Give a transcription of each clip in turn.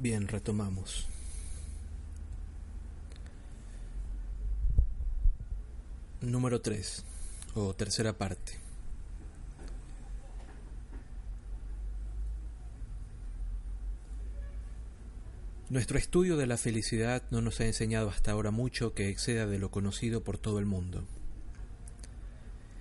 Bien, retomamos. Número 3, o tercera parte. Nuestro estudio de la felicidad no nos ha enseñado hasta ahora mucho que exceda de lo conocido por todo el mundo.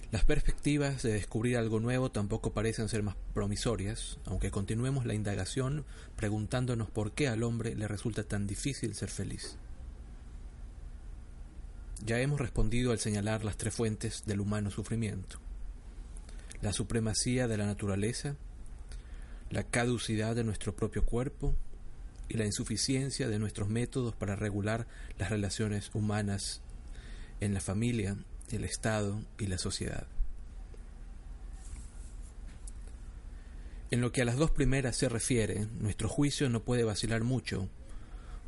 Las perspectivas de descubrir algo nuevo tampoco parecen ser más promisorias, aunque continuemos la indagación preguntándonos por qué al hombre le resulta tan difícil ser feliz. Ya hemos respondido al señalar las tres fuentes del humano sufrimiento. La supremacía de la naturaleza, la caducidad de nuestro propio cuerpo y la insuficiencia de nuestros métodos para regular las relaciones humanas en la familia, el Estado y la sociedad. En lo que a las dos primeras se refiere, nuestro juicio no puede vacilar mucho,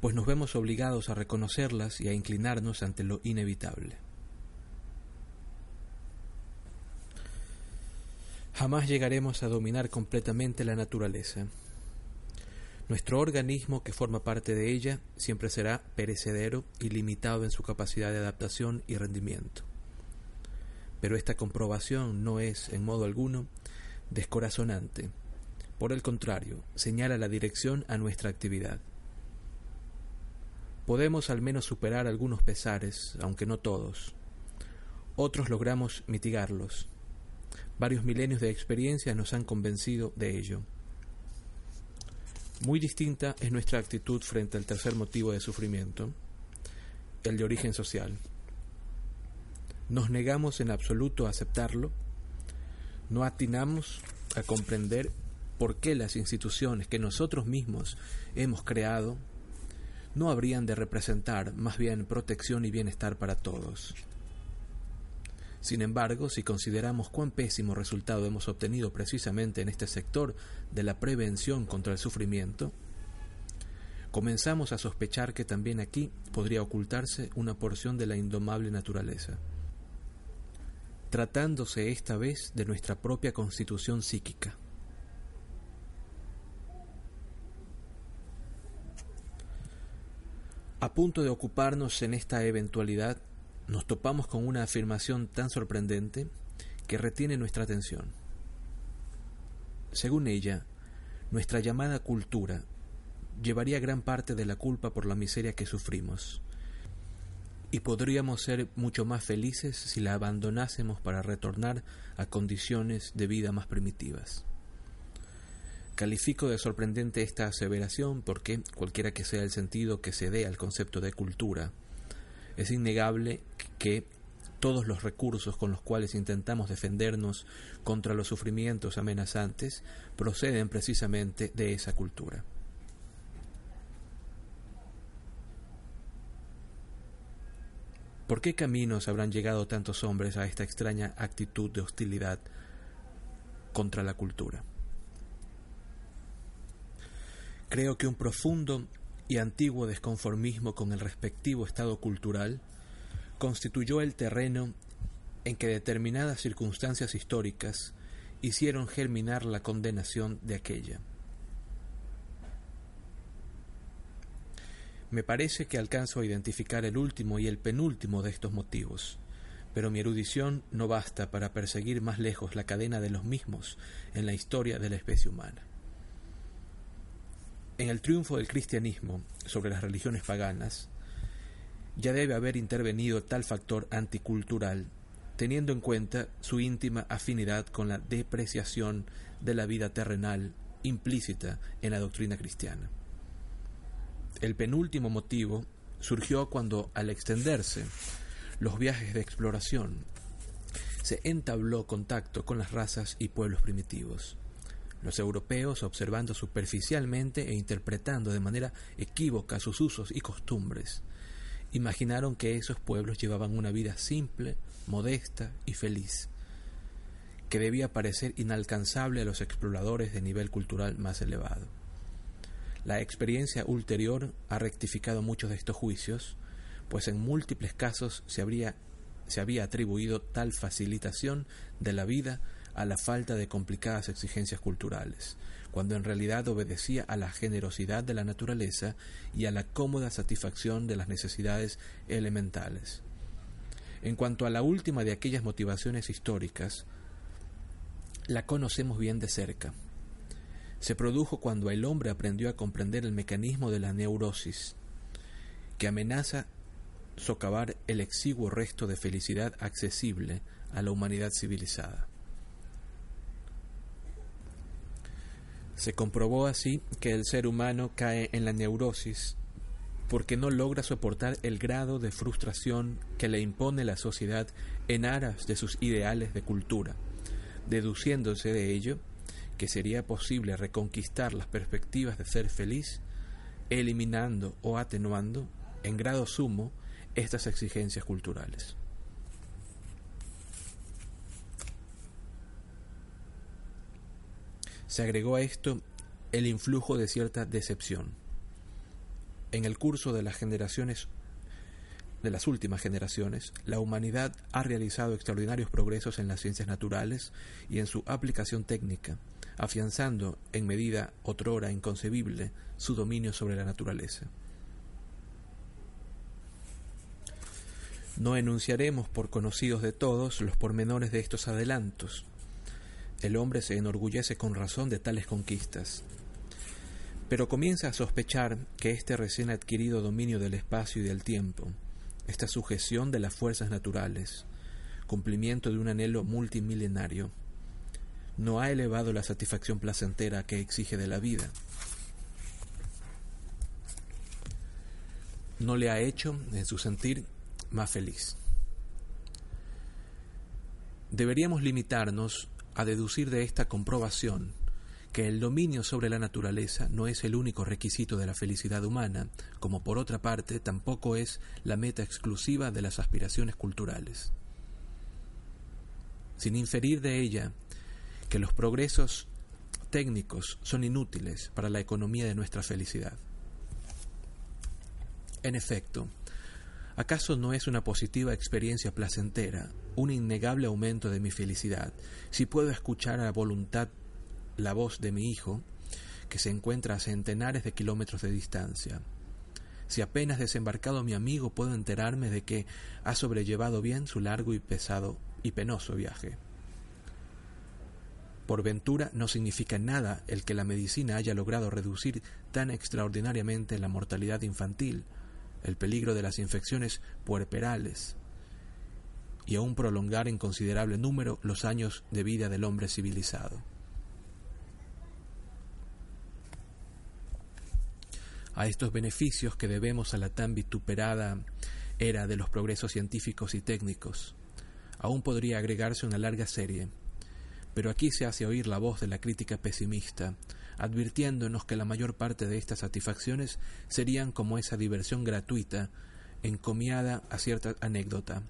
pues nos vemos obligados a reconocerlas y a inclinarnos ante lo inevitable. Jamás llegaremos a dominar completamente la naturaleza. Nuestro organismo que forma parte de ella siempre será perecedero y limitado en su capacidad de adaptación y rendimiento. Pero esta comprobación no es, en modo alguno, descorazonante. Por el contrario, señala la dirección a nuestra actividad. Podemos al menos superar algunos pesares, aunque no todos. Otros logramos mitigarlos. Varios milenios de experiencia nos han convencido de ello. Muy distinta es nuestra actitud frente al tercer motivo de sufrimiento, el de origen social. Nos negamos en absoluto a aceptarlo, no atinamos a comprender por qué las instituciones que nosotros mismos hemos creado no habrían de representar más bien protección y bienestar para todos. Sin embargo, si consideramos cuán pésimo resultado hemos obtenido precisamente en este sector de la prevención contra el sufrimiento, comenzamos a sospechar que también aquí podría ocultarse una porción de la indomable naturaleza tratándose esta vez de nuestra propia constitución psíquica. A punto de ocuparnos en esta eventualidad, nos topamos con una afirmación tan sorprendente que retiene nuestra atención. Según ella, nuestra llamada cultura llevaría gran parte de la culpa por la miseria que sufrimos, y podríamos ser mucho más felices si la abandonásemos para retornar a condiciones de vida más primitivas. Califico de sorprendente esta aseveración porque, cualquiera que sea el sentido que se dé al concepto de cultura, es innegable que todos los recursos con los cuales intentamos defendernos contra los sufrimientos amenazantes proceden precisamente de esa cultura. ¿Por qué caminos habrán llegado tantos hombres a esta extraña actitud de hostilidad contra la cultura? Creo que un profundo y antiguo desconformismo con el respectivo estado cultural constituyó el terreno en que determinadas circunstancias históricas hicieron germinar la condenación de aquella. Me parece que alcanzo a identificar el último y el penúltimo de estos motivos, pero mi erudición no basta para perseguir más lejos la cadena de los mismos en la historia de la especie humana. En el triunfo del cristianismo sobre las religiones paganas, ya debe haber intervenido tal factor anticultural, teniendo en cuenta su íntima afinidad con la depreciación de la vida terrenal implícita en la doctrina cristiana. El penúltimo motivo surgió cuando, al extenderse los viajes de exploración, se entabló contacto con las razas y pueblos primitivos. Los europeos, observando superficialmente e interpretando de manera equívoca sus usos y costumbres, imaginaron que esos pueblos llevaban una vida simple, modesta y feliz, que debía parecer inalcanzable a los exploradores de nivel cultural más elevado. La experiencia ulterior ha rectificado muchos de estos juicios, pues en múltiples casos se, habría, se había atribuido tal facilitación de la vida a la falta de complicadas exigencias culturales, cuando en realidad obedecía a la generosidad de la naturaleza y a la cómoda satisfacción de las necesidades elementales. En cuanto a la última de aquellas motivaciones históricas, la conocemos bien de cerca. Se produjo cuando el hombre aprendió a comprender el mecanismo de la neurosis, que amenaza socavar el exiguo resto de felicidad accesible a la humanidad civilizada. Se comprobó así que el ser humano cae en la neurosis porque no logra soportar el grado de frustración que le impone la sociedad en aras de sus ideales de cultura, deduciéndose de ello que sería posible reconquistar las perspectivas de ser feliz, eliminando o atenuando, en grado sumo, estas exigencias culturales. Se agregó a esto el influjo de cierta decepción en el curso de las generaciones de las últimas generaciones, la humanidad ha realizado extraordinarios progresos en las ciencias naturales y en su aplicación técnica, afianzando en medida otrora inconcebible su dominio sobre la naturaleza. No enunciaremos por conocidos de todos los pormenores de estos adelantos. El hombre se enorgullece con razón de tales conquistas, pero comienza a sospechar que este recién adquirido dominio del espacio y del tiempo, esta sujeción de las fuerzas naturales, cumplimiento de un anhelo multimilenario, no ha elevado la satisfacción placentera que exige de la vida. No le ha hecho, en su sentir, más feliz. Deberíamos limitarnos a deducir de esta comprobación que el dominio sobre la naturaleza no es el único requisito de la felicidad humana, como por otra parte tampoco es la meta exclusiva de las aspiraciones culturales. Sin inferir de ella que los progresos técnicos son inútiles para la economía de nuestra felicidad. En efecto, ¿acaso no es una positiva experiencia placentera, un innegable aumento de mi felicidad, si puedo escuchar a voluntad la voz de mi hijo, que se encuentra a centenares de kilómetros de distancia. Si apenas desembarcado mi amigo puedo enterarme de que ha sobrellevado bien su largo y pesado y penoso viaje. Por ventura no significa nada el que la medicina haya logrado reducir tan extraordinariamente la mortalidad infantil, el peligro de las infecciones puerperales y aún prolongar en considerable número los años de vida del hombre civilizado. a estos beneficios que debemos a la tan vituperada era de los progresos científicos y técnicos. Aún podría agregarse una larga serie, pero aquí se hace oír la voz de la crítica pesimista, advirtiéndonos que la mayor parte de estas satisfacciones serían como esa diversión gratuita, encomiada a cierta anécdota.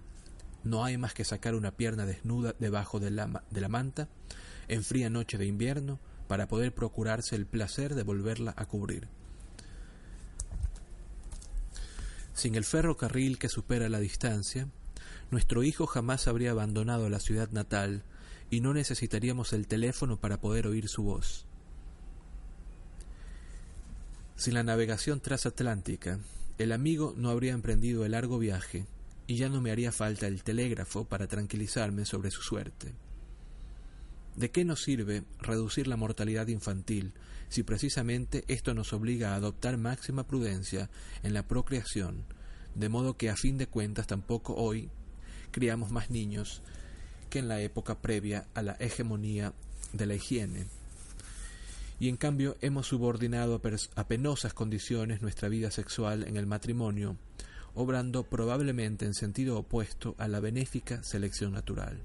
No hay más que sacar una pierna desnuda debajo de la, de la manta, en fría noche de invierno, para poder procurarse el placer de volverla a cubrir. Sin el ferrocarril que supera la distancia, nuestro hijo jamás habría abandonado la ciudad natal y no necesitaríamos el teléfono para poder oír su voz. Sin la navegación transatlántica, el amigo no habría emprendido el largo viaje y ya no me haría falta el telégrafo para tranquilizarme sobre su suerte. ¿De qué nos sirve reducir la mortalidad infantil si precisamente esto nos obliga a adoptar máxima prudencia en la procreación, de modo que a fin de cuentas tampoco hoy criamos más niños que en la época previa a la hegemonía de la higiene. Y en cambio hemos subordinado a penosas condiciones nuestra vida sexual en el matrimonio, obrando probablemente en sentido opuesto a la benéfica selección natural.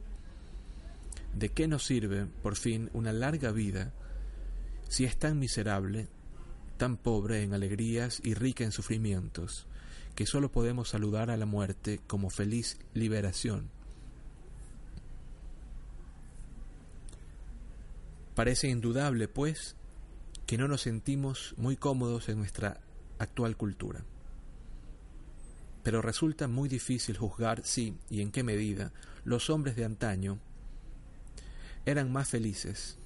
¿De qué nos sirve, por fin, una larga vida si es tan miserable, tan pobre en alegrías y rica en sufrimientos, que sólo podemos saludar a la muerte como feliz liberación? Parece indudable, pues, que no nos sentimos muy cómodos en nuestra actual cultura. Pero resulta muy difícil juzgar si y en qué medida los hombres de antaño eran más felices,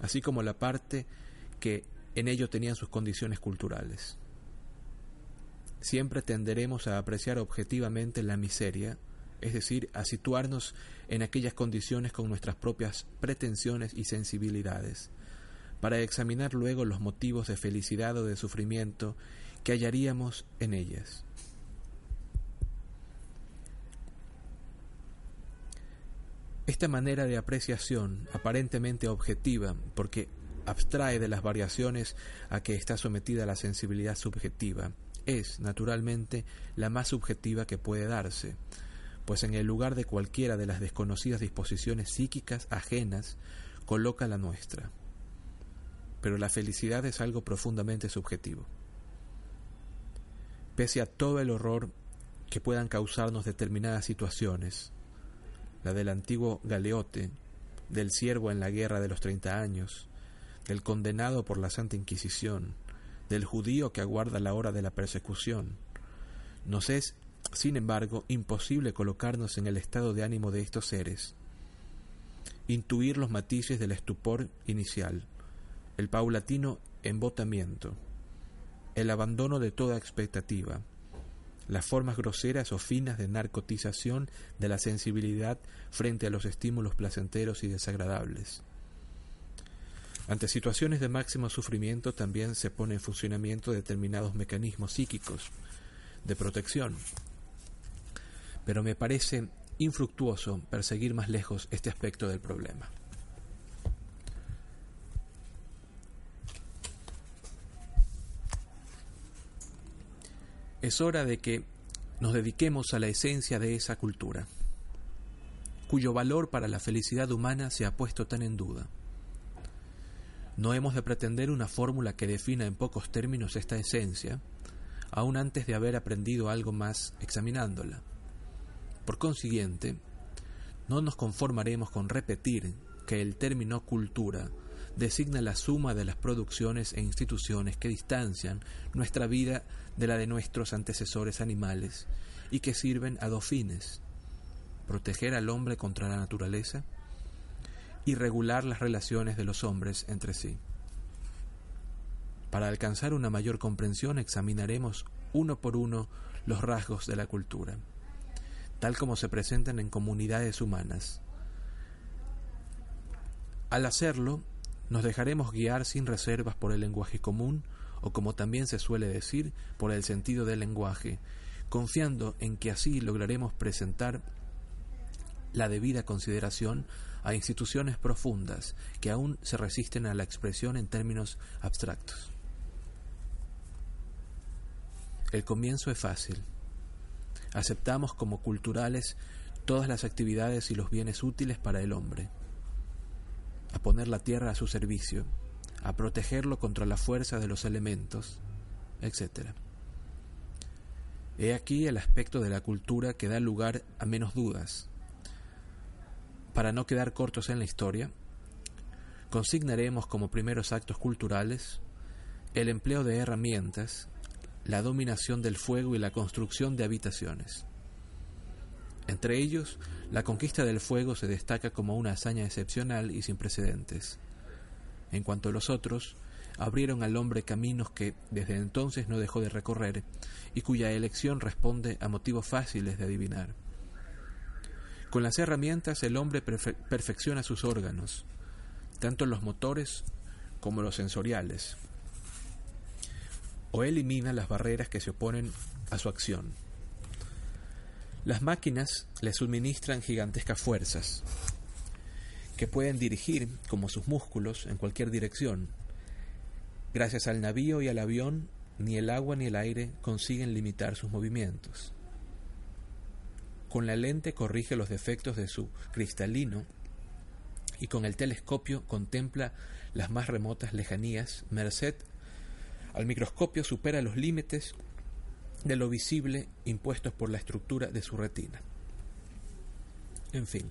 así como la parte que en ello tenían sus condiciones culturales. Siempre tenderemos a apreciar objetivamente la miseria, es decir, a situarnos en aquellas condiciones con nuestras propias pretensiones y sensibilidades, para examinar luego los motivos de felicidad o de sufrimiento que hallaríamos en ellas. Esta manera de apreciación, aparentemente objetiva, porque abstrae de las variaciones a que está sometida la sensibilidad subjetiva, es, naturalmente, la más subjetiva que puede darse, pues en el lugar de cualquiera de las desconocidas disposiciones psíquicas ajenas coloca la nuestra. Pero la felicidad es algo profundamente subjetivo. Pese a todo el horror que puedan causarnos determinadas situaciones, la del antiguo galeote, del siervo en la guerra de los treinta años, del condenado por la Santa Inquisición, del judío que aguarda la hora de la persecución. Nos es, sin embargo, imposible colocarnos en el estado de ánimo de estos seres, intuir los matices del estupor inicial, el paulatino embotamiento, el abandono de toda expectativa, las formas groseras o finas de narcotización de la sensibilidad frente a los estímulos placenteros y desagradables. Ante situaciones de máximo sufrimiento también se pone en funcionamiento determinados mecanismos psíquicos de protección. Pero me parece infructuoso perseguir más lejos este aspecto del problema. Es hora de que nos dediquemos a la esencia de esa cultura, cuyo valor para la felicidad humana se ha puesto tan en duda. No hemos de pretender una fórmula que defina en pocos términos esta esencia, aun antes de haber aprendido algo más examinándola. Por consiguiente, no nos conformaremos con repetir que el término cultura designa la suma de las producciones e instituciones que distancian nuestra vida de la de nuestros antecesores animales y que sirven a dos fines, proteger al hombre contra la naturaleza y regular las relaciones de los hombres entre sí. Para alcanzar una mayor comprensión examinaremos uno por uno los rasgos de la cultura, tal como se presentan en comunidades humanas. Al hacerlo, nos dejaremos guiar sin reservas por el lenguaje común, o como también se suele decir, por el sentido del lenguaje, confiando en que así lograremos presentar la debida consideración a instituciones profundas que aún se resisten a la expresión en términos abstractos. El comienzo es fácil. Aceptamos como culturales todas las actividades y los bienes útiles para el hombre a poner la tierra a su servicio, a protegerlo contra la fuerza de los elementos, etc. He aquí el aspecto de la cultura que da lugar a menos dudas. Para no quedar cortos en la historia, consignaremos como primeros actos culturales el empleo de herramientas, la dominación del fuego y la construcción de habitaciones. Entre ellos, la conquista del fuego se destaca como una hazaña excepcional y sin precedentes. En cuanto a los otros, abrieron al hombre caminos que desde entonces no dejó de recorrer y cuya elección responde a motivos fáciles de adivinar. Con las herramientas el hombre perfecciona sus órganos, tanto los motores como los sensoriales, o elimina las barreras que se oponen a su acción. Las máquinas le suministran gigantescas fuerzas que pueden dirigir, como sus músculos, en cualquier dirección. Gracias al navío y al avión, ni el agua ni el aire consiguen limitar sus movimientos. Con la lente corrige los defectos de su cristalino y con el telescopio contempla las más remotas lejanías, merced al microscopio supera los límites de lo visible impuestos por la estructura de su retina. En fin,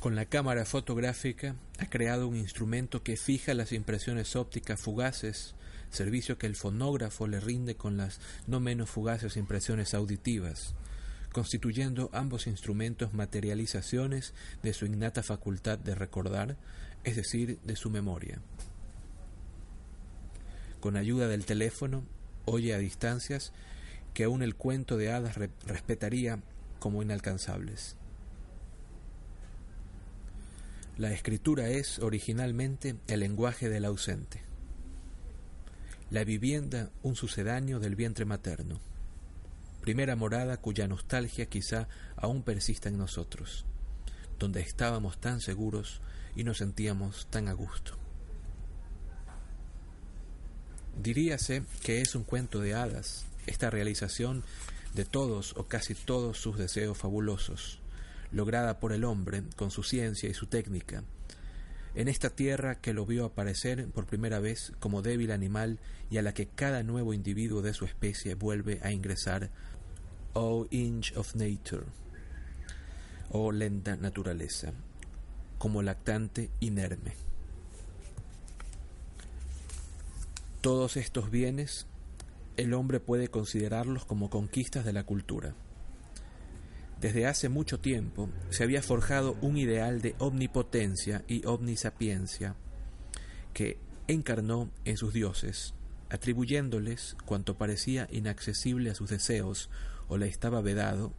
con la cámara fotográfica ha creado un instrumento que fija las impresiones ópticas fugaces, servicio que el fonógrafo le rinde con las no menos fugaces impresiones auditivas, constituyendo ambos instrumentos materializaciones de su innata facultad de recordar, es decir, de su memoria. Con ayuda del teléfono, oye a distancias que aún el cuento de hadas respetaría como inalcanzables. La escritura es originalmente el lenguaje del ausente. La vivienda un sucedáneo del vientre materno. Primera morada cuya nostalgia quizá aún persista en nosotros, donde estábamos tan seguros y nos sentíamos tan a gusto. Diríase que es un cuento de hadas, esta realización de todos o casi todos sus deseos fabulosos, lograda por el hombre con su ciencia y su técnica, en esta tierra que lo vio aparecer por primera vez como débil animal y a la que cada nuevo individuo de su especie vuelve a ingresar, oh inch of nature, oh lenta naturaleza, como lactante inerme. Todos estos bienes el hombre puede considerarlos como conquistas de la cultura. Desde hace mucho tiempo se había forjado un ideal de omnipotencia y omnisapiencia que encarnó en sus dioses, atribuyéndoles cuanto parecía inaccesible a sus deseos o le estaba vedado,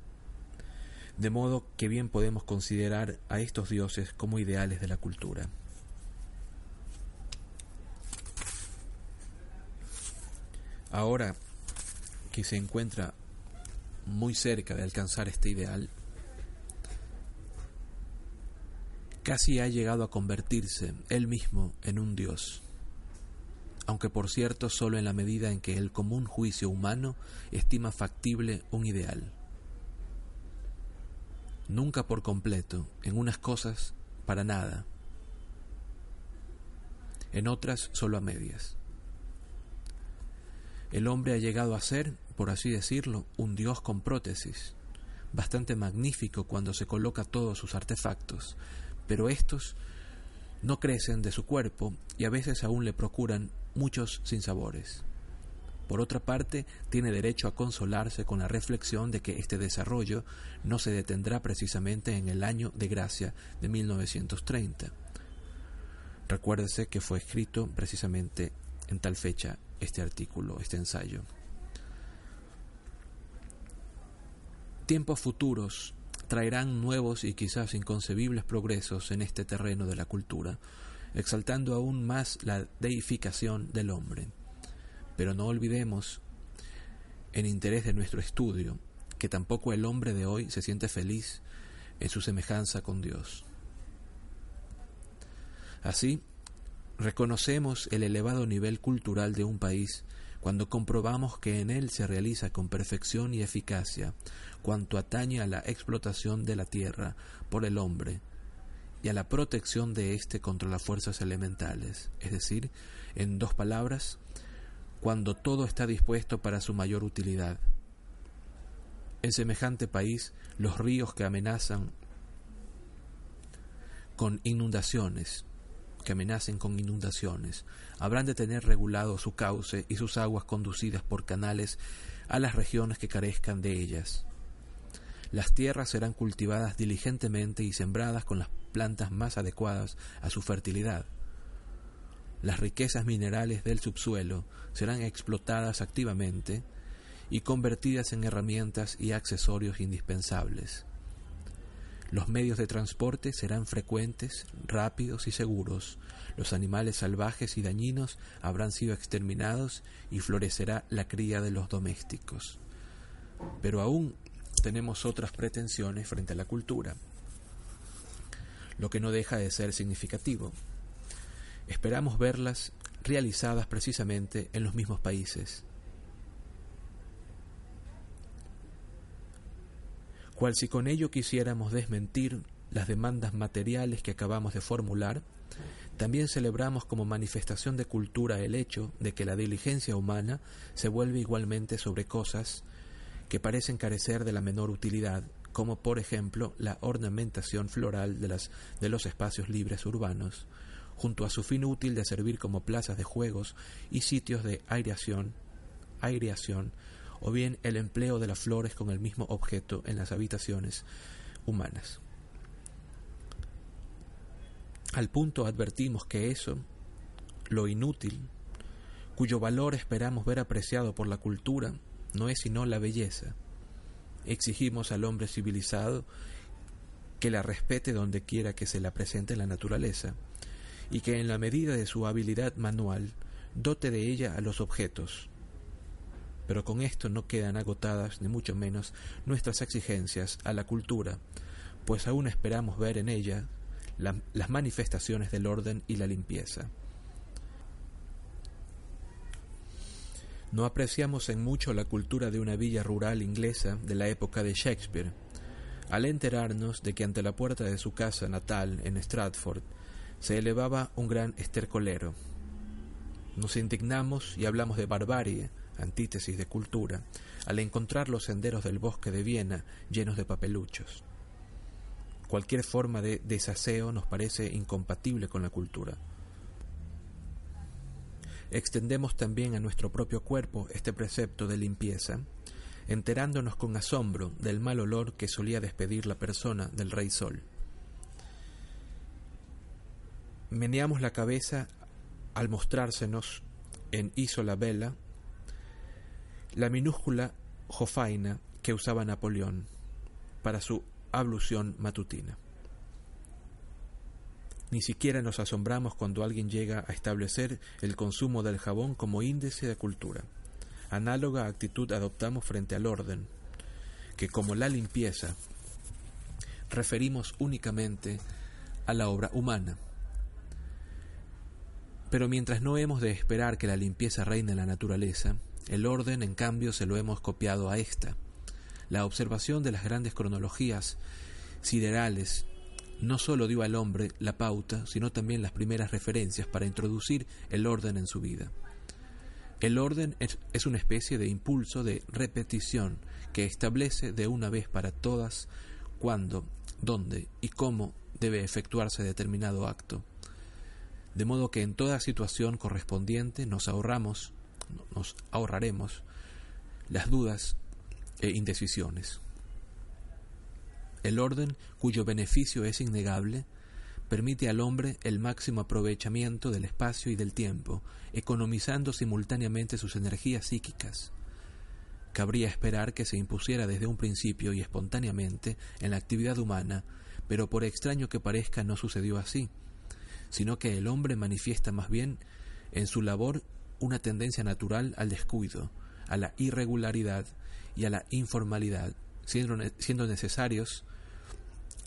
de modo que bien podemos considerar a estos dioses como ideales de la cultura. Ahora que se encuentra muy cerca de alcanzar este ideal, casi ha llegado a convertirse él mismo en un dios, aunque por cierto solo en la medida en que el común juicio humano estima factible un ideal. Nunca por completo, en unas cosas para nada, en otras solo a medias. El hombre ha llegado a ser, por así decirlo, un dios con prótesis, bastante magnífico cuando se coloca todos sus artefactos, pero estos no crecen de su cuerpo y a veces aún le procuran muchos sinsabores. Por otra parte, tiene derecho a consolarse con la reflexión de que este desarrollo no se detendrá precisamente en el año de gracia de 1930. Recuérdese que fue escrito precisamente en tal fecha este artículo, este ensayo. Tiempos futuros traerán nuevos y quizás inconcebibles progresos en este terreno de la cultura, exaltando aún más la deificación del hombre. Pero no olvidemos, en interés de nuestro estudio, que tampoco el hombre de hoy se siente feliz en su semejanza con Dios. Así, Reconocemos el elevado nivel cultural de un país cuando comprobamos que en él se realiza con perfección y eficacia cuanto atañe a la explotación de la tierra por el hombre y a la protección de éste contra las fuerzas elementales, es decir, en dos palabras, cuando todo está dispuesto para su mayor utilidad. En semejante país, los ríos que amenazan con inundaciones, que amenacen con inundaciones. Habrán de tener regulado su cauce y sus aguas conducidas por canales a las regiones que carezcan de ellas. Las tierras serán cultivadas diligentemente y sembradas con las plantas más adecuadas a su fertilidad. Las riquezas minerales del subsuelo serán explotadas activamente y convertidas en herramientas y accesorios indispensables. Los medios de transporte serán frecuentes, rápidos y seguros. Los animales salvajes y dañinos habrán sido exterminados y florecerá la cría de los domésticos. Pero aún tenemos otras pretensiones frente a la cultura, lo que no deja de ser significativo. Esperamos verlas realizadas precisamente en los mismos países cual si con ello quisiéramos desmentir las demandas materiales que acabamos de formular, también celebramos como manifestación de cultura el hecho de que la diligencia humana se vuelve igualmente sobre cosas que parecen carecer de la menor utilidad, como por ejemplo la ornamentación floral de, de los espacios libres urbanos, junto a su fin útil de servir como plazas de juegos y sitios de aireación, aireación o bien el empleo de las flores con el mismo objeto en las habitaciones humanas. Al punto advertimos que eso, lo inútil, cuyo valor esperamos ver apreciado por la cultura, no es sino la belleza. Exigimos al hombre civilizado que la respete donde quiera que se la presente la naturaleza, y que en la medida de su habilidad manual dote de ella a los objetos. Pero con esto no quedan agotadas, ni mucho menos, nuestras exigencias a la cultura, pues aún esperamos ver en ella las manifestaciones del orden y la limpieza. No apreciamos en mucho la cultura de una villa rural inglesa de la época de Shakespeare, al enterarnos de que ante la puerta de su casa natal en Stratford se elevaba un gran estercolero. Nos indignamos y hablamos de barbarie, antítesis de cultura, al encontrar los senderos del bosque de Viena llenos de papeluchos. Cualquier forma de desaseo nos parece incompatible con la cultura. Extendemos también a nuestro propio cuerpo este precepto de limpieza, enterándonos con asombro del mal olor que solía despedir la persona del rey sol. Meneamos la cabeza al mostrársenos en Isola Bella la minúscula jofaina que usaba Napoleón para su ablución matutina. Ni siquiera nos asombramos cuando alguien llega a establecer el consumo del jabón como índice de cultura. Análoga actitud adoptamos frente al orden, que como la limpieza referimos únicamente a la obra humana. Pero mientras no hemos de esperar que la limpieza reine en la naturaleza, el orden, en cambio, se lo hemos copiado a esta. La observación de las grandes cronologías siderales no sólo dio al hombre la pauta, sino también las primeras referencias para introducir el orden en su vida. El orden es, una especie de impulso de repetición que establece de una vez para todas cuándo, dónde y cómo debe efectuarse determinado acto. De modo que en toda situación correspondiente nos ahorramos, nos ahorraremos las dudas e indecisiones. El orden, cuyo beneficio es innegable, permite al hombre el máximo aprovechamiento del espacio y del tiempo, economizando simultáneamente sus energías psíquicas. Cabría esperar que se impusiera desde un principio y espontáneamente en la actividad humana, pero por extraño que parezca no sucedió así, sino que el hombre manifiesta más bien en su labor una tendencia natural al descuido, a la irregularidad y a la informalidad, siendo, necesarios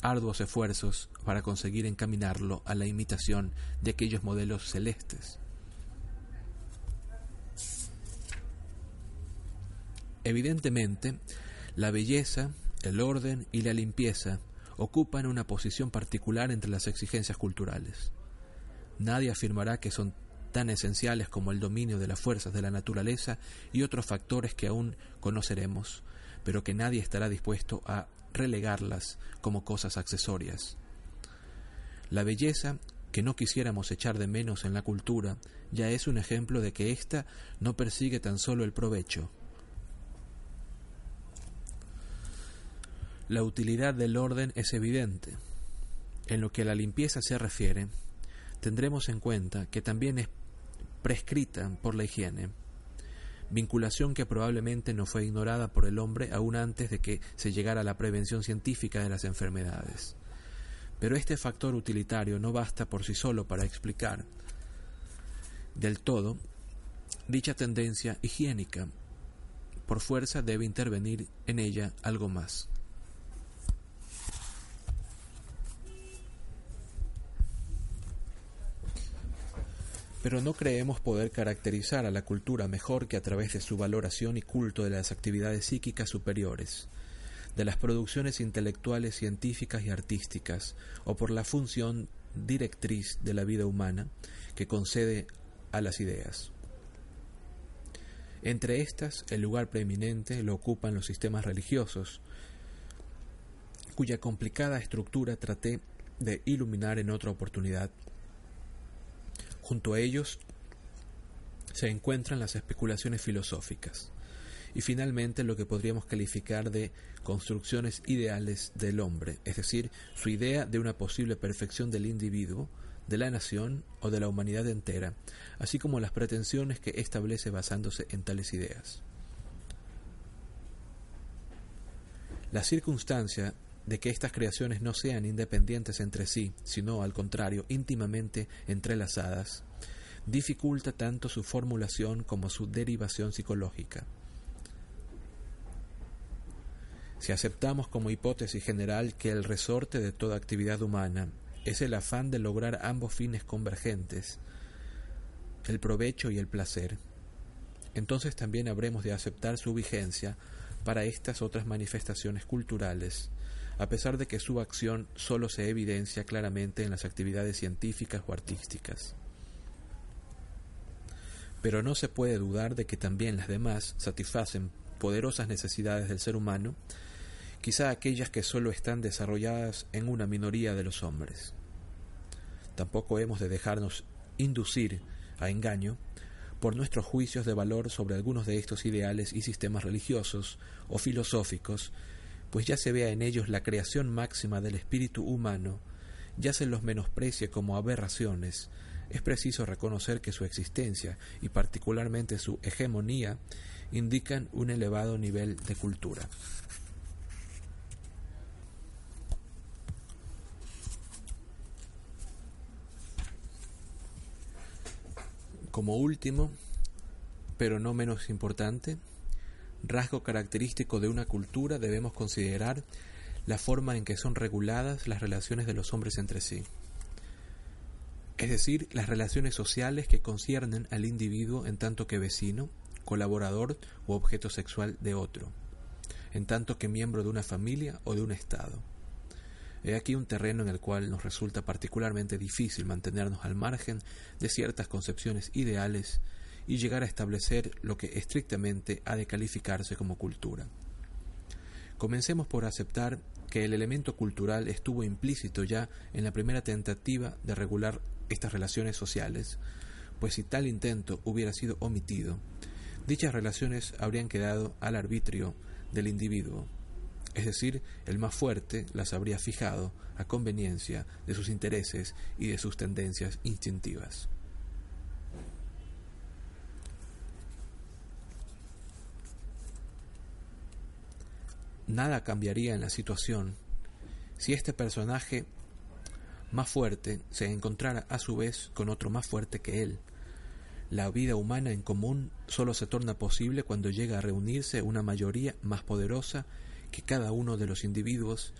arduos esfuerzos para conseguir encaminarlo a la imitación de aquellos modelos celestes. Evidentemente, la belleza, el orden y la limpieza ocupan una posición particular entre las exigencias culturales. Nadie afirmará que son tan esenciales como el dominio de las fuerzas de la naturaleza y otros factores que aún conoceremos, pero que nadie estará dispuesto a relegarlas como cosas accesorias. La belleza, que no quisiéramos echar de menos en la cultura, ya es un ejemplo de que ésta no persigue tan solo el provecho. La utilidad del orden es evidente. En lo que a la limpieza se refiere, tendremos en cuenta que también es prescrita por la higiene vinculación que probablemente no fue ignorada por el hombre aún antes de que se llegara a la prevención científica de las enfermedades. Pero este factor utilitario no basta por sí solo para explicar del todo dicha tendencia higiénica. Por fuerza debe intervenir en ella algo más. Pero no creemos poder caracterizar a la cultura mejor que a través de su valoración y culto de las actividades psíquicas superiores, de las producciones intelectuales, científicas y artísticas, o por la función directriz de la vida humana que concede a las ideas. Entre estas, el lugar preeminente lo ocupan los sistemas religiosos, cuya complicada estructura traté de iluminar en otra oportunidad Junto a ellos se encuentran las especulaciones filosóficas, y finalmente lo que podríamos calificar de construcciones ideales del hombre, es decir, su idea de una posible perfección del individuo, de la nación o de la humanidad entera, así como las pretensiones que establece basándose en tales ideas. La circunstancia de que estas creaciones no sean independientes entre sí, sino al contrario, íntimamente entrelazadas, dificulta tanto su formulación como su derivación psicológica. Si aceptamos como hipótesis general que el resorte de toda actividad humana es el afán de lograr ambos fines convergentes, el provecho y el placer, entonces también habremos de aceptar su vigencia para estas otras manifestaciones culturales, a pesar de que su acción sólo se evidencia claramente en las actividades científicas o artísticas. Pero no se puede dudar de que también las demás satisfacen poderosas necesidades del ser humano, quizá aquellas que sólo están desarrolladas en una minoría de los hombres. Tampoco hemos de dejarnos inducir a engaño por nuestros juicios de valor sobre algunos de estos ideales y sistemas religiosos o filosóficos, pues ya se vea en ellos la creación máxima del espíritu humano, ya se los menosprecie como aberraciones, es preciso reconocer que su existencia y particularmente su hegemonía indican un elevado nivel de cultura. Como último, pero no menos importante, rasgo característico de una cultura debemos considerar la forma en que son reguladas las relaciones de los hombres entre sí, es decir, las relaciones sociales que conciernen al individuo en tanto que vecino, colaborador u objeto sexual de otro, en tanto que miembro de una familia o de un Estado. He aquí un terreno en el cual nos resulta particularmente difícil mantenernos al margen de ciertas concepciones ideales y llegar a establecer lo que estrictamente ha de calificarse como cultura. Comencemos por aceptar que el elemento cultural estuvo implícito ya en la primera tentativa de regular estas relaciones sociales, pues si tal intento hubiera sido omitido, dichas relaciones habrían quedado al arbitrio del individuo, es decir, el más fuerte las habría fijado a conveniencia de sus intereses y de sus tendencias instintivas. Nada cambiaría en la situación si este personaje más fuerte se encontrara a su vez con otro más fuerte que él. La vida humana en común solo se torna posible cuando llega a reunirse una mayoría más poderosa que cada uno de los individuos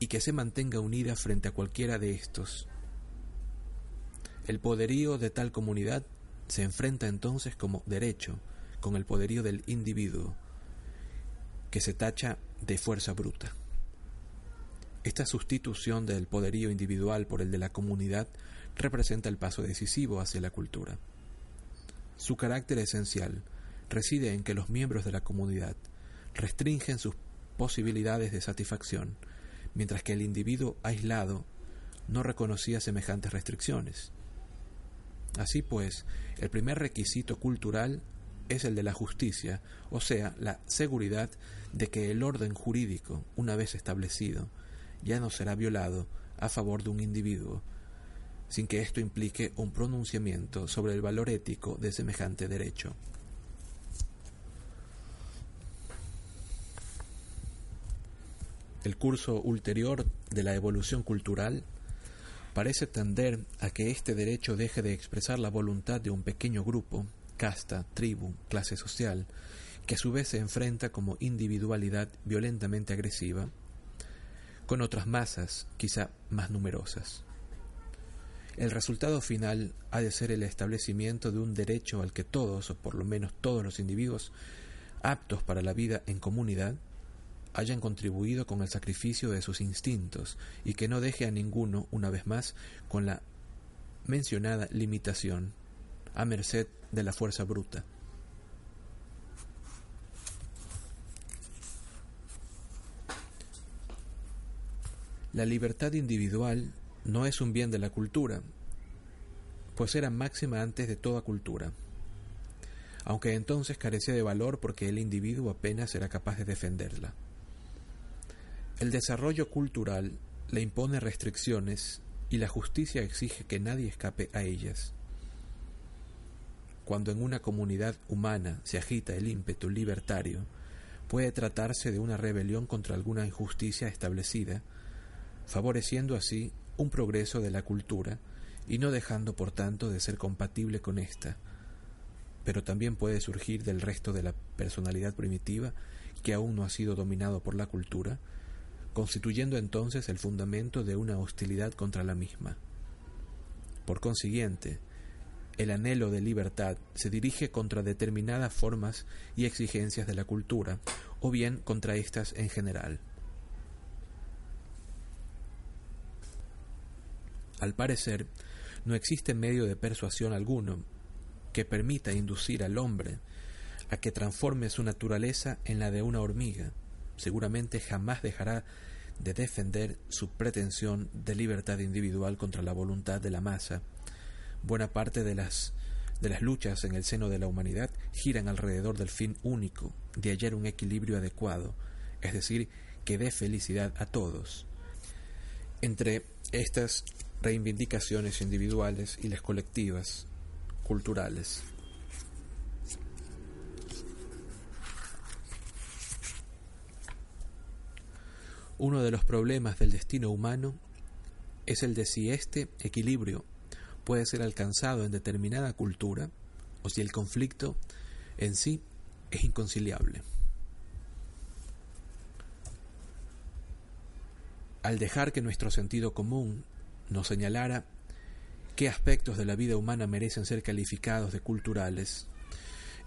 y que se mantenga unida frente a cualquiera de estos. El poderío de tal comunidad se enfrenta entonces como derecho con el poderío del individuo, que se tacha de fuerza bruta. Esta sustitución del poderío individual por el de la comunidad representa el paso decisivo hacia la cultura. Su carácter esencial reside en que los miembros de la comunidad restringen sus posibilidades de satisfacción, mientras que el individuo aislado no reconocía semejantes restricciones. Así pues, el primer requisito cultural es el de la justicia, o sea, la seguridad de que el orden jurídico, una vez establecido, ya no será violado a favor de un individuo, sin que esto implique un pronunciamiento sobre el valor ético de semejante derecho. El curso ulterior de la evolución cultural parece tender a que este derecho deje de expresar la voluntad de un pequeño grupo, casta, tribu, clase social, que a su vez se enfrenta como individualidad violentamente agresiva, con otras masas quizá más numerosas. El resultado final ha de ser el establecimiento de un derecho al que todos, o por lo menos todos los individuos aptos para la vida en comunidad, hayan contribuido con el sacrificio de sus instintos y que no deje a ninguno, una vez más, con la mencionada limitación, a merced de la fuerza bruta. La libertad individual no es un bien de la cultura, pues era máxima antes de toda cultura. aunque entonces carecía de valor porque el individuo apenas era capaz de defenderla. El desarrollo cultural le impone restricciones y la justicia exige que nadie escape a ellas. Cuando en una comunidad humana se agita el ímpetu libertario, puede tratarse de una rebelión contra alguna injusticia establecida, favoreciendo así un progreso de la cultura y no dejando por tanto de ser compatible con ésta, pero también puede surgir del resto de la personalidad primitiva que aún no ha sido dominado por la cultura, constituyendo entonces el fundamento de una hostilidad contra la misma. Por consiguiente, el anhelo de libertad se dirige contra determinadas formas y exigencias de la cultura, o bien contra éstas en general. Al parecer, no existe medio de persuasión alguno que permita inducir al hombre a que transforme su naturaleza en la de una hormiga. Seguramente jamás dejará de defender su pretensión de libertad individual contra la voluntad de la masa. Buena parte de las de las luchas en el seno de la humanidad giran alrededor del fin único de hallar un equilibrio adecuado, es decir, que dé felicidad a todos. Entre estas reivindicaciones individuales y las colectivas, culturales. Uno de los problemas del destino humano es el de si este equilibrio puede ser alcanzado en determinada cultura o si el conflicto en sí es inconciliable. Al dejar que nuestro sentido común nos señalara qué aspectos de la vida humana merecen ser calificados de culturales,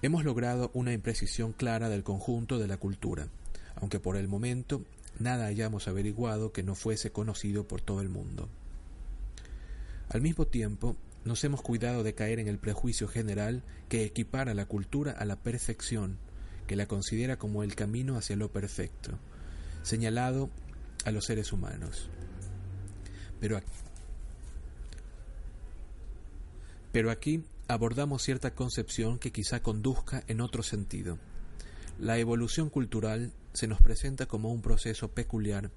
hemos logrado una imprecisión clara del conjunto de la cultura, aunque por el momento nada hayamos averiguado que no fuese conocido por todo el mundo. Al mismo tiempo, nos hemos cuidado de caer en el prejuicio general que equipara la cultura a la perfección, que la considera como el camino hacia lo perfecto, señalado a los seres humanos. Pero aquí, pero aquí abordamos cierta concepción que quizá conduzca en otro sentido. La evolución cultural se nos presenta como un proceso peculiar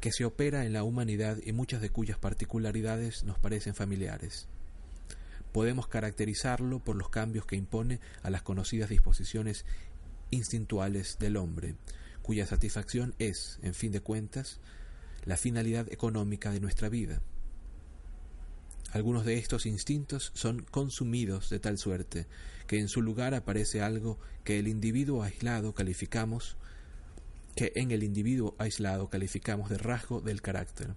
que se opera en la humanidad y muchas de cuyas particularidades nos parecen familiares. Podemos caracterizarlo por los cambios que impone a las conocidas disposiciones instintuales del hombre, cuya satisfacción es, en fin de cuentas, la finalidad económica de nuestra vida. Algunos de estos instintos son consumidos de tal suerte que en su lugar aparece algo que el individuo aislado calificamos que en el individuo aislado calificamos de rasgo del carácter.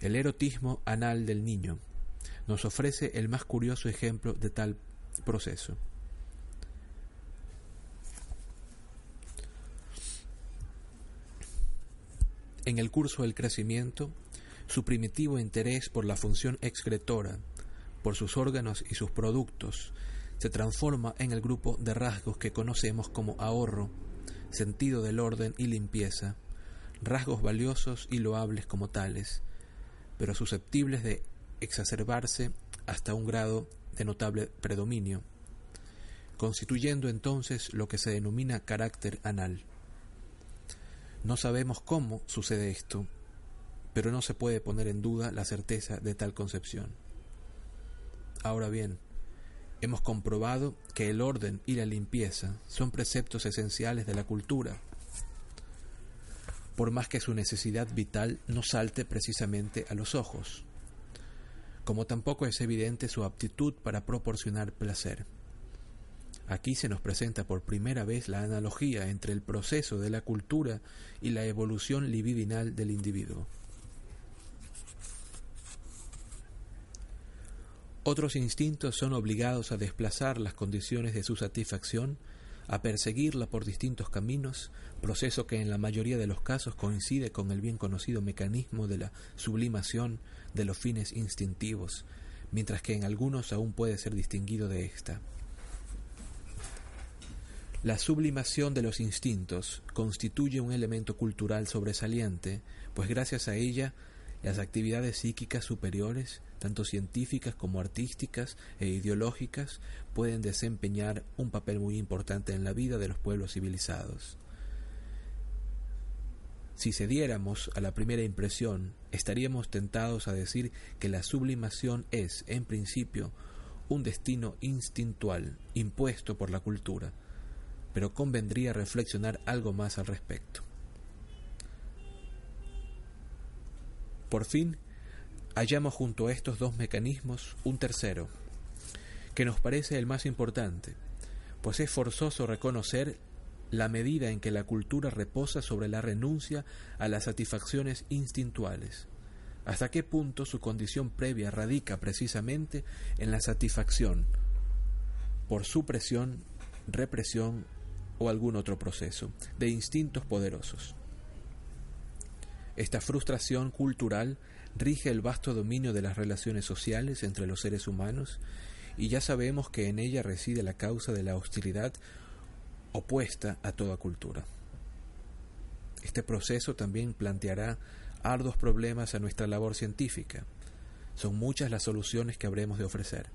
El erotismo anal del niño nos ofrece el más curioso ejemplo de tal proceso. En el curso del crecimiento, su primitivo interés por la función excretora, por sus órganos y sus productos, se transforma en el grupo de rasgos que conocemos como ahorro, sentido del orden y limpieza, rasgos valiosos y loables como tales, pero susceptibles de exacerbarse hasta un grado de notable predominio, constituyendo entonces lo que se denomina carácter anal. No sabemos cómo sucede esto, pero no se puede poner en duda la certeza de tal concepción. Ahora bien, hemos comprobado que el orden y la limpieza son preceptos esenciales de la cultura, por más que su necesidad vital no salte precisamente a los ojos, como tampoco es evidente su aptitud para proporcionar placer. Aquí se nos presenta por primera vez la analogía entre el proceso de la cultura y la evolución libidinal del individuo. Otros instintos son obligados a desplazar las condiciones de su satisfacción, a perseguirla por distintos caminos, proceso que en la mayoría de los casos coincide con el bien conocido mecanismo de la sublimación de los fines instintivos, mientras que en algunos aún puede ser distinguido de ésta. La sublimación de los instintos constituye un elemento cultural sobresaliente, pues gracias a ella las actividades psíquicas superiores, tanto científicas como artísticas e ideológicas, pueden desempeñar un papel muy importante en la vida de los pueblos civilizados. Si cediéramos a la primera impresión, estaríamos tentados a decir que la sublimación es, en principio, un destino instintual impuesto por la cultura, pero convendría reflexionar algo más al respecto. Por fin, hallamos junto a estos dos mecanismos un tercero, que nos parece el más importante, pues es forzoso reconocer la medida en que la cultura reposa sobre la renuncia a las satisfacciones instintuales, hasta qué punto su condición previa radica precisamente en la satisfacción por supresión, represión o algún otro proceso de instintos poderosos. Esta frustración cultural rige el vasto dominio de las relaciones sociales entre los seres humanos y ya sabemos que en ella reside la causa de la hostilidad opuesta a toda cultura. Este proceso también planteará arduos problemas a nuestra labor científica. Son muchas las soluciones que habremos de ofrecer.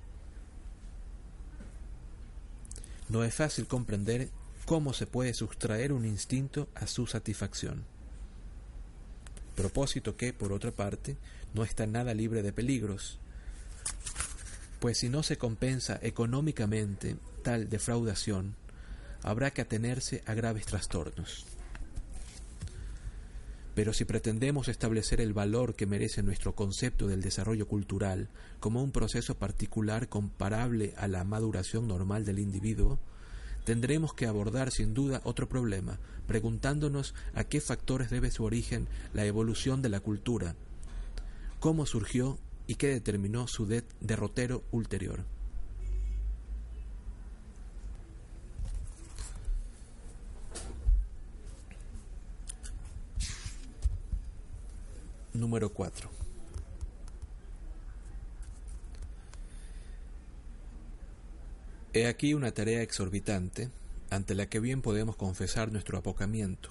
No es fácil comprender cómo se puede sustraer un instinto a su satisfacción. Propósito que, por otra parte, no está nada libre de peligros, pues si no se compensa económicamente tal defraudación, habrá que atenerse a graves trastornos. Pero si pretendemos establecer el valor que merece nuestro concepto del desarrollo cultural como un proceso particular comparable a la maduración normal del individuo, tendremos que abordar sin duda otro problema, preguntándonos a qué factores debe su origen la evolución de la cultura, cómo surgió y qué determinó su derrotero ulterior. Número 4. He aquí una tarea exorbitante ante la que bien podemos confesar nuestro apocamiento.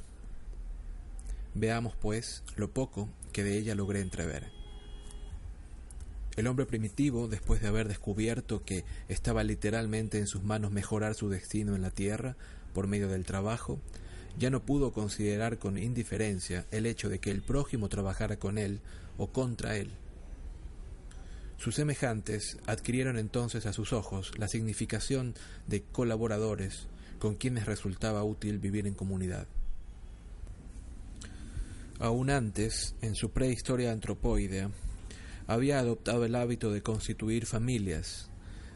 Veamos, pues, lo poco que de ella logré entrever. El hombre primitivo, después de haber descubierto que estaba literalmente en sus manos mejorar su destino en la tierra por medio del trabajo, ya no pudo considerar con indiferencia el hecho de que el prójimo trabajara con él o contra él. Sus semejantes adquirieron entonces a sus ojos la significación de colaboradores con quienes resultaba útil vivir en comunidad. Aún antes, en su prehistoria antropoidea, había adoptado el hábito de constituir familias,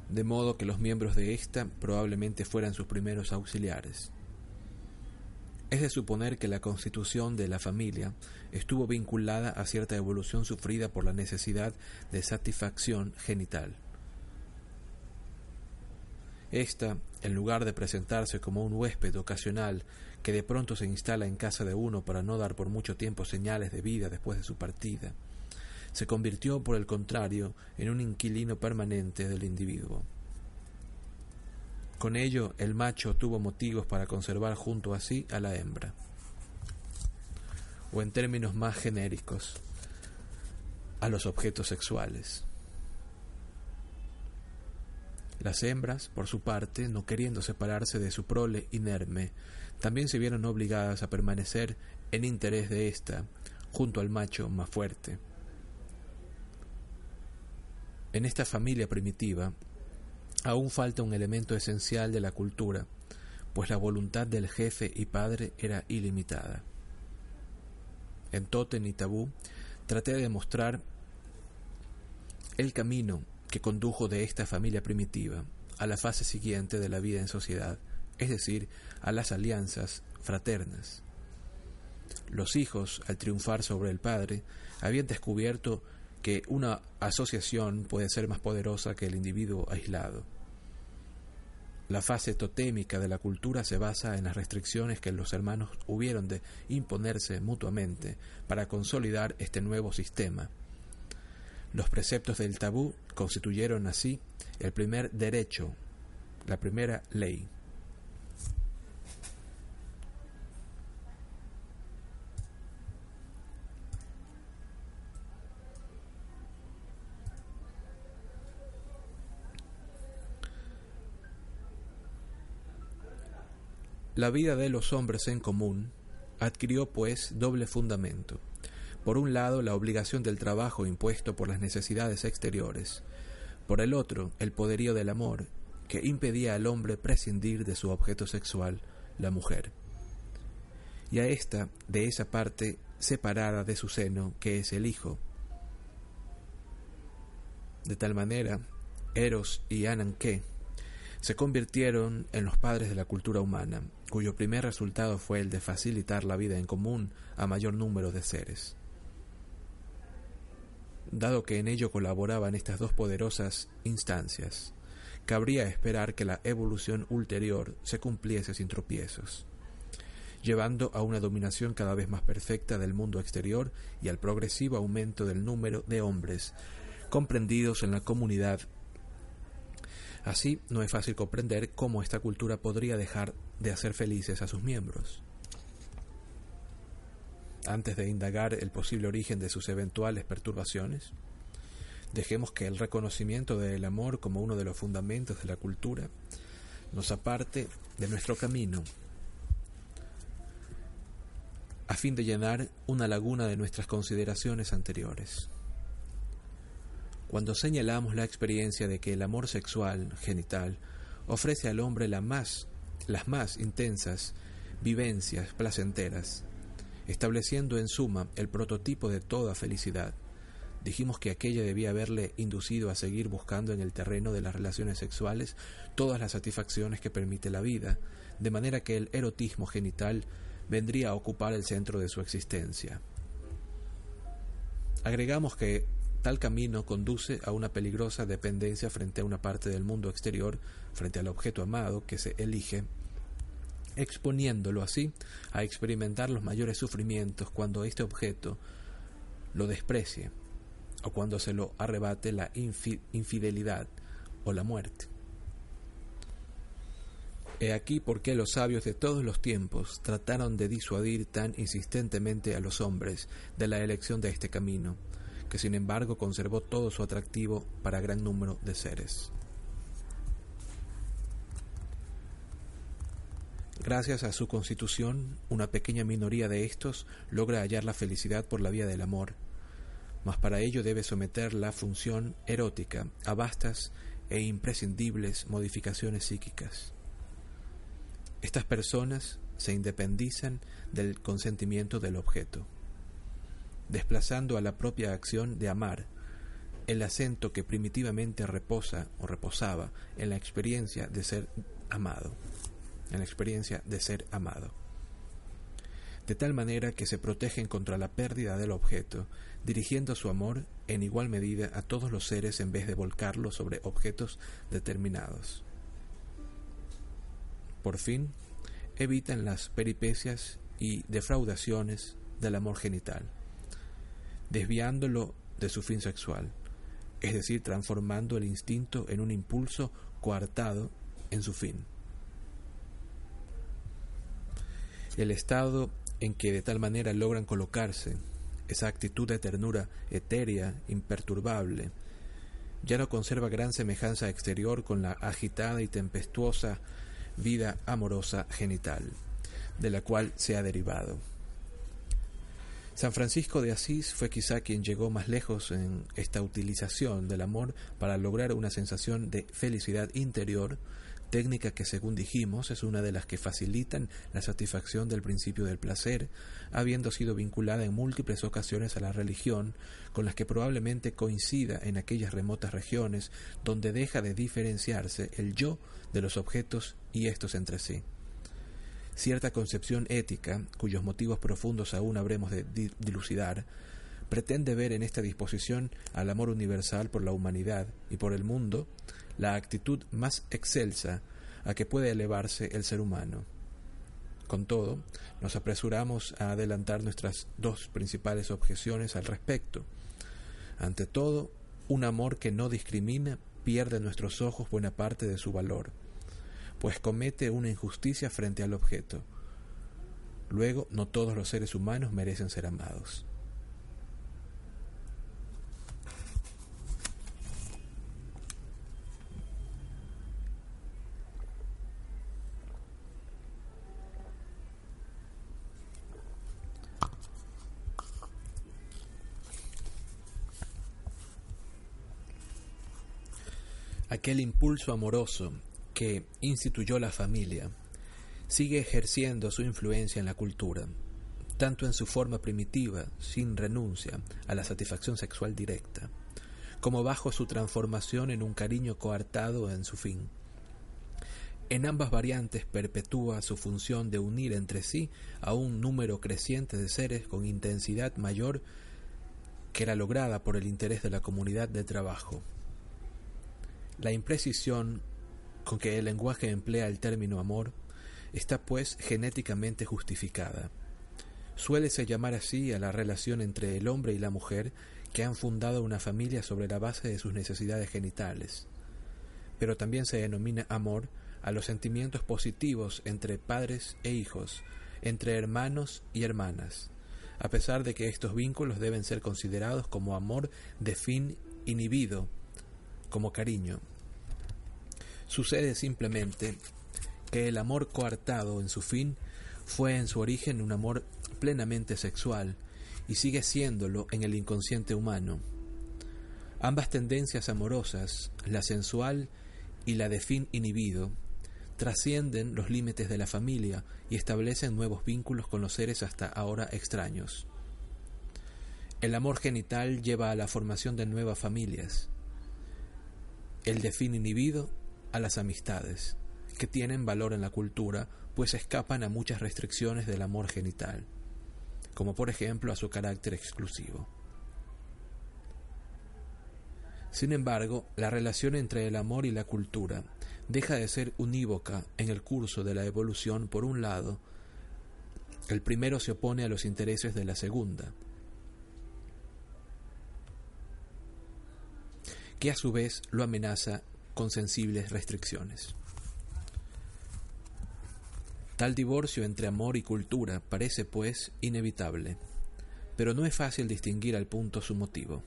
de modo que los miembros de ésta probablemente fueran sus primeros auxiliares. Es de suponer que la constitución de la familia estuvo vinculada a cierta evolución sufrida por la necesidad de satisfacción genital. Esta, en lugar de presentarse como un huésped ocasional que de pronto se instala en casa de uno para no dar por mucho tiempo señales de vida después de su partida, se convirtió, por el contrario, en un inquilino permanente del individuo. Con ello, el macho tuvo motivos para conservar junto a sí a la hembra. O en términos más genéricos, a los objetos sexuales. Las hembras, por su parte, no queriendo separarse de su prole inerme, también se vieron obligadas a permanecer en interés de ésta, junto al macho más fuerte. En esta familia primitiva, Aún falta un elemento esencial de la cultura, pues la voluntad del jefe y padre era ilimitada. En Totem y Tabú traté de mostrar el camino que condujo de esta familia primitiva a la fase siguiente de la vida en sociedad, es decir, a las alianzas fraternas. Los hijos, al triunfar sobre el padre, habían descubierto que una asociación puede ser más poderosa que el individuo aislado. La fase totémica de la cultura se basa en las restricciones que los hermanos hubieron de imponerse mutuamente para consolidar este nuevo sistema. Los preceptos del tabú constituyeron así el primer derecho, la primera ley. La vida de los hombres en común adquirió, pues, doble fundamento. Por un lado, la obligación del trabajo impuesto por las necesidades exteriores. Por el otro, el poderío del amor, que impedía al hombre prescindir de su objeto sexual, la mujer. Y a ésta, de esa parte separada de su seno, que es el hijo. De tal manera, Eros y Ananke se convirtieron en los padres de la cultura humana, cuyo primer resultado fue el de facilitar la vida en común a mayor número de seres. Dado que en ello colaboraban estas dos poderosas instancias, cabría esperar que la evolución ulterior se cumpliese sin tropiezos, llevando a una dominación cada vez más perfecta del mundo exterior y al progresivo aumento del número de hombres comprendidos en la comunidad. Así, no es fácil comprender cómo esta cultura podría dejar de hacer felices a sus miembros. Antes de indagar el posible origen de sus eventuales perturbaciones, Dejemos que el reconocimiento del amor como uno de los fundamentos de la cultura nos aparte de nuestro camino a fin de llenar una laguna de nuestras consideraciones anteriores. Cuando señalamos la experiencia de que el amor sexual, genital, ofrece al hombre las más intensas vivencias placenteras, estableciendo en suma el prototipo de toda felicidad, Dijimos que aquella debía haberle inducido a seguir buscando en el terreno de las relaciones sexuales todas las satisfacciones que permite la vida, de manera que el erotismo genital vendría a ocupar el centro de su existencia. Agregamos que tal camino conduce a una peligrosa dependencia frente a una parte del mundo exterior, frente al objeto amado que se elige, exponiéndolo así a experimentar los mayores sufrimientos cuando este objeto lo desprecie o cuando se lo arrebate la infidelidad o la muerte. He aquí por qué los sabios de todos los tiempos trataron de disuadir tan insistentemente a los hombres de la elección de este camino, que sin embargo conservó todo su atractivo para gran número de seres. Gracias a su constitución, una pequeña minoría de estos logra hallar la felicidad por la vía del amor, mas para ello debe someter la función erótica a vastas e imprescindibles modificaciones psíquicas. Estas personas se independizan del consentimiento del objeto, desplazando a la propia acción de amar el acento que primitivamente reposa o reposaba en la experiencia de ser amado, en la experiencia de ser amado de tal manera que se protegen contra la pérdida del objeto, dirigiendo su amor en igual medida a todos los seres en vez de volcarlo sobre objetos determinados. Por fin, evitan las peripecias y defraudaciones del amor genital, desviándolo de su fin sexual, es decir, transformando el instinto en un impulso coartado en su fin. El estado en que de tal manera logran colocarse, esa actitud de ternura etérea, imperturbable, ya no conserva gran semejanza exterior con la agitada y tempestuosa vida amorosa genital, de la cual se ha derivado. San Francisco de Asís fue quizá quien llegó más lejos en esta utilización del amor para lograr una sensación de felicidad interior técnica que, según dijimos, es una de las que facilitan la satisfacción del principio del placer, habiendo sido vinculada en múltiples ocasiones a la religión, con las que probablemente coincida en aquellas remotas regiones donde deja de diferenciarse el yo de los objetos y estos entre sí. Cierta concepción ética, cuyos motivos profundos aún habremos de dilucidar, pretende ver en esta disposición al amor universal por la humanidad y por el mundo la actitud más excelsa a que puede elevarse el ser humano. Con todo, nos apresuramos a adelantar nuestras dos principales objeciones al respecto. Ante todo, un amor que no discrimina pierde en nuestros ojos buena parte de su valor, pues comete una injusticia frente al objeto. Luego, no todos los seres humanos merecen ser amados. aquel impulso amoroso que instituyó la familia sigue ejerciendo su influencia en la cultura, tanto en su forma primitiva, sin renuncia a la satisfacción sexual directa, como bajo su transformación en un cariño coartado en su fin. En ambas variantes perpetúa su función de unir entre sí a un número creciente de seres con intensidad mayor que era lograda por el interés de la comunidad de trabajo. La imprecisión con que el lenguaje emplea el término amor está pues genéticamente justificada. Suélese llamar así a la relación entre el hombre y la mujer que han fundado una familia sobre la base de sus necesidades genitales. Pero también se denomina amor a los sentimientos positivos entre padres e hijos, entre hermanos y hermanas, a pesar de que estos vínculos deben ser considerados como amor de fin inhibido, como cariño. Sucede simplemente que el amor coartado en su fin fue en su origen un amor plenamente sexual y sigue siéndolo en el inconsciente humano. Ambas tendencias amorosas, la sensual y la de fin inhibido, trascienden los límites de la familia y establecen nuevos vínculos con los seres hasta ahora extraños. El amor genital lleva a la formación de nuevas familias, el de fin inhibido a las amistades, que tienen valor en la cultura, pues escapan a muchas restricciones del amor genital, como por ejemplo a su carácter exclusivo. Sin embargo, la relación entre el amor y la cultura deja de ser unívoca en el curso de la evolución por un lado, el primero se opone a los intereses de la segunda, que a su vez lo amenaza con sensibles restricciones. Tal divorcio entre amor y cultura parece, pues, inevitable, pero no es fácil distinguir al punto su motivo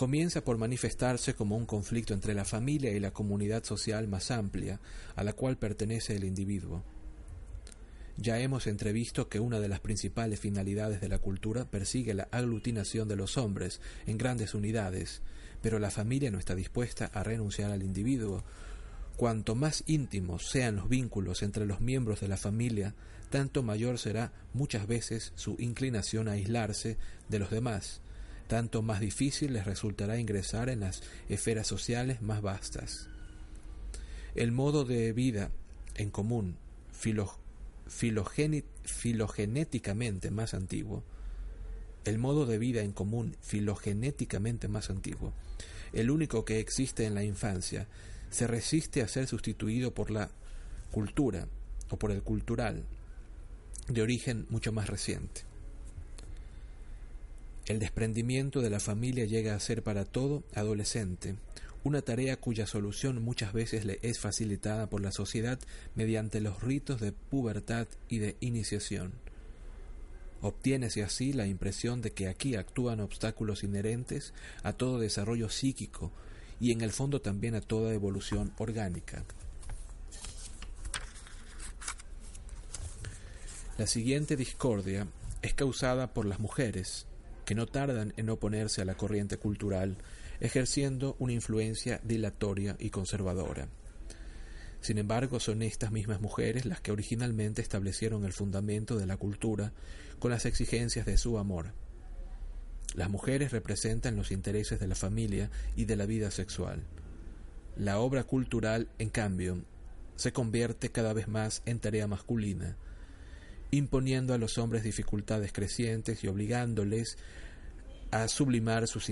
comienza por manifestarse como un conflicto entre la familia y la comunidad social más amplia a la cual pertenece el individuo. Ya hemos entrevisto que una de las principales finalidades de la cultura persigue la aglutinación de los hombres en grandes unidades, pero la familia no está dispuesta a renunciar al individuo. Cuanto más íntimos sean los vínculos entre los miembros de la familia, tanto mayor será muchas veces su inclinación a aislarse de los demás, tanto más difícil les resultará ingresar en las esferas sociales más vastas. El modo de vida en común, filogenéticamente más antiguo, el modo de vida en común filogenéticamente más antiguo, el único que existe en la infancia, se resiste a ser sustituido por la cultura o por el cultural, de origen mucho más reciente. El desprendimiento de la familia llega a ser para todo adolescente, una tarea cuya solución muchas veces le es facilitada por la sociedad mediante los ritos de pubertad y de iniciación. Obtiénese así la impresión de que aquí actúan obstáculos inherentes a todo desarrollo psíquico y en el fondo también a toda evolución orgánica. La siguiente discordia es causada por las mujeres, que no tardan en oponerse a la corriente cultural, ejerciendo una influencia dilatoria y conservadora. Sin embargo, son estas mismas mujeres las que originalmente establecieron el fundamento de la cultura con las exigencias de su amor. Las mujeres representan los intereses de la familia y de la vida sexual. La obra cultural, en cambio, se convierte cada vez más en tarea masculina, imponiendo a los hombres dificultades crecientes y obligándoles a sublimar sus,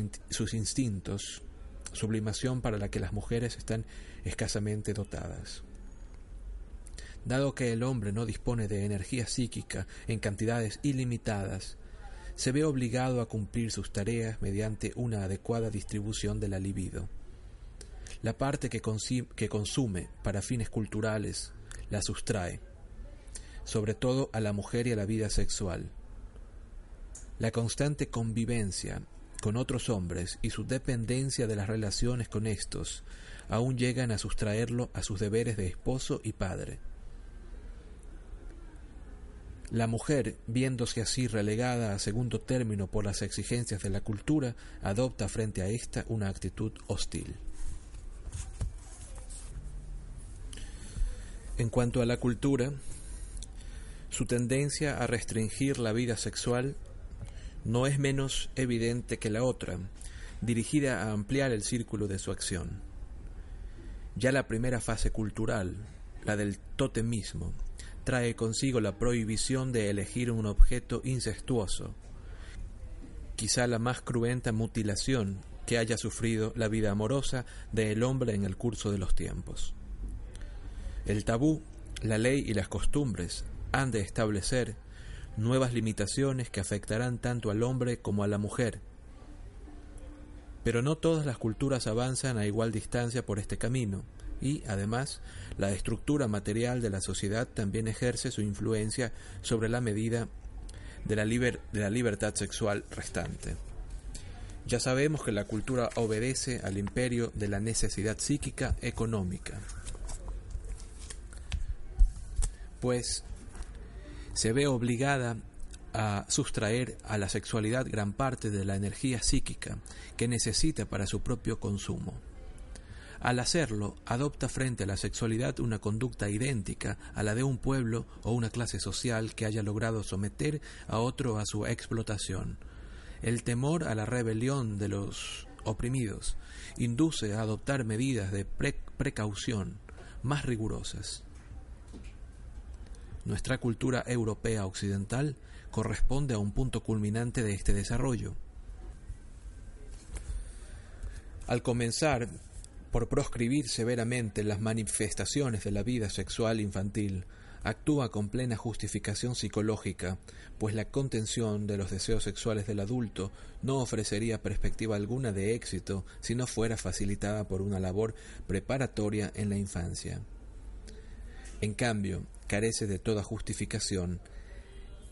instintos, sublimación para la que las mujeres están escasamente dotadas. Dado que el hombre no dispone de energía psíquica en cantidades ilimitadas, se ve obligado a cumplir sus tareas mediante una adecuada distribución de la libido. La parte que, que consume para fines culturales la sustrae, sobre todo a la mujer y a la vida sexual. La constante convivencia con otros hombres y su dependencia de las relaciones con estos aún llegan a sustraerlo a sus deberes de esposo y padre. La mujer, viéndose así relegada a segundo término por las exigencias de la cultura, adopta frente a ésta una actitud hostil. En cuanto a la cultura, su tendencia a restringir la vida sexual no es menos evidente que la otra, dirigida a ampliar el círculo de su acción. Ya la primera fase cultural, la del totemismo, trae consigo la prohibición de elegir un objeto incestuoso, quizá la más cruenta mutilación que haya sufrido la vida amorosa del hombre en el curso de los tiempos. El tabú, la ley y las costumbres han de establecer nuevas limitaciones que afectarán tanto al hombre como a la mujer. Pero no todas las culturas avanzan a igual distancia por este camino, y, además, la estructura material de la sociedad también ejerce su influencia sobre la medida de la, libertad sexual restante. Ya sabemos que la cultura obedece al imperio de la necesidad psíquica económica, pues se ve obligada a sustraer a la sexualidad gran parte de la energía psíquica que necesita para su propio consumo. Al hacerlo, adopta frente a la sexualidad una conducta idéntica a la de un pueblo o una clase social que haya logrado someter a otro a su explotación. El temor a la rebelión de los oprimidos induce a adoptar medidas de precaución más rigurosas. Nuestra cultura europea occidental corresponde a un punto culminante de este desarrollo. Al comenzar por proscribir severamente las manifestaciones de la vida sexual infantil, actúa con plena justificación psicológica, pues la contención de los deseos sexuales del adulto no ofrecería perspectiva alguna de éxito si no fuera facilitada por una labor preparatoria en la infancia. En cambio, carece de toda justificación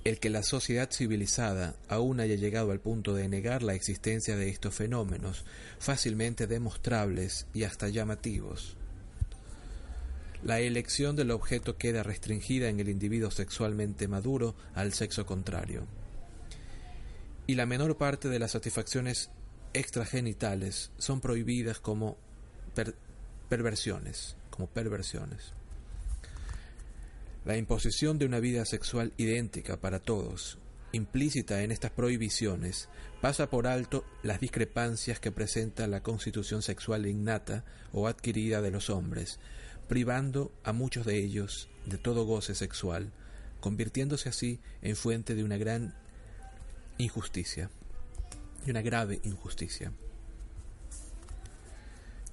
el que la sociedad civilizada aún haya llegado al punto de negar la existencia de estos fenómenos, fácilmente demostrables y hasta llamativos. La elección del objeto queda restringida en el individuo sexualmente maduro al sexo contrario. Y la menor parte de las satisfacciones extragenitales son prohibidas como perversiones, como perversiones. La imposición de una vida sexual idéntica para todos, implícita en estas prohibiciones, pasa por alto las discrepancias que presenta la constitución sexual innata o adquirida de los hombres, privando a muchos de ellos de todo goce sexual, convirtiéndose así en fuente de una gran injusticia, de una grave injusticia.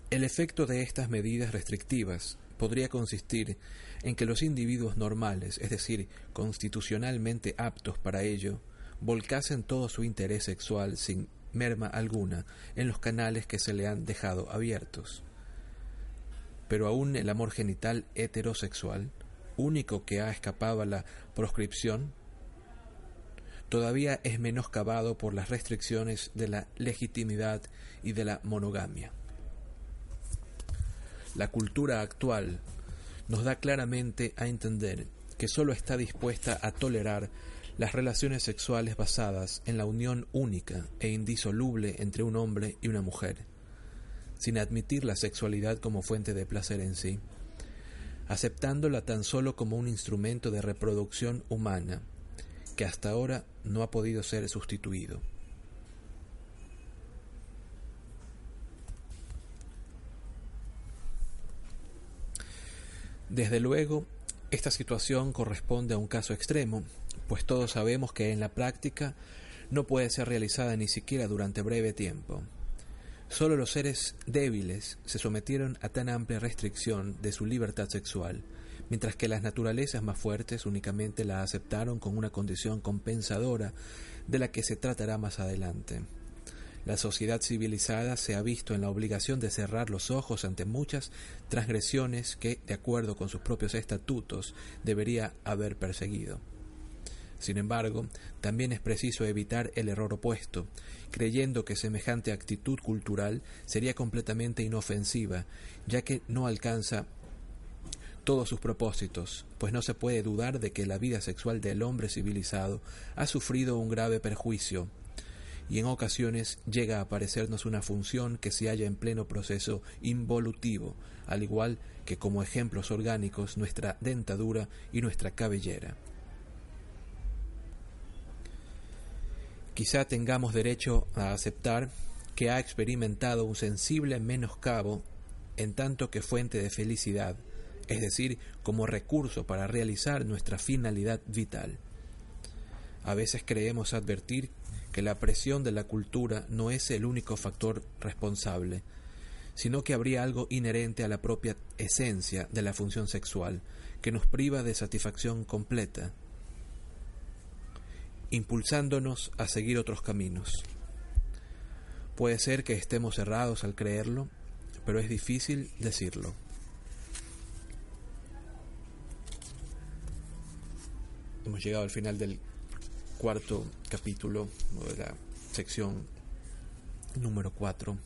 El efecto de estas medidas restrictivas podría consistir en que los individuos normales, es decir, constitucionalmente aptos para ello, volcasen todo su interés sexual sin merma alguna en los canales que se le han dejado abiertos. Pero aún el amor genital heterosexual, único que ha escapado a la proscripción, todavía es menoscabado por las restricciones de la legitimidad y de la monogamia. La cultura actual nos da claramente a entender que sólo está dispuesta a tolerar las relaciones sexuales basadas en la unión única e indisoluble entre un hombre y una mujer, sin admitir la sexualidad como fuente de placer en sí, aceptándola tan solo como un instrumento de reproducción humana, que hasta ahora no ha podido ser sustituido. Desde luego, esta situación corresponde a un caso extremo, pues todos sabemos que en la práctica no puede ser realizada ni siquiera durante breve tiempo. Solo los seres débiles se sometieron a tan amplia restricción de su libertad sexual, mientras que las naturalezas más fuertes únicamente la aceptaron con una condición compensadora de la que se tratará más adelante. La sociedad civilizada se ha visto en la obligación de cerrar los ojos ante muchas transgresiones que, de acuerdo con sus propios estatutos, debería haber perseguido. Sin embargo, también es preciso evitar el error opuesto, creyendo que semejante actitud cultural sería completamente inofensiva, ya que no alcanza todos sus propósitos, pues no se puede dudar de que la vida sexual del hombre civilizado ha sufrido un grave perjuicio y en ocasiones llega a parecernos una función que se halla en pleno proceso involutivo, al igual que como ejemplos orgánicos nuestra dentadura y nuestra cabellera. Quizá tengamos derecho a aceptar que ha experimentado un sensible menoscabo en tanto que fuente de felicidad, es decir, como recurso para realizar nuestra finalidad vital. A veces creemos advertir que la presión de la cultura no es el único factor responsable, sino que habría algo inherente a la propia esencia de la función sexual, que nos priva de satisfacción completa, impulsándonos a seguir otros caminos. Puede ser que estemos errados al creerlo, pero es difícil decirlo. Hemos llegado al final del cuarto capítulo de la sección número 4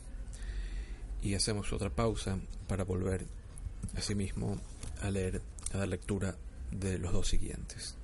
y hacemos otra pausa para volver asimismo a leer, a dar lectura de los dos siguientes.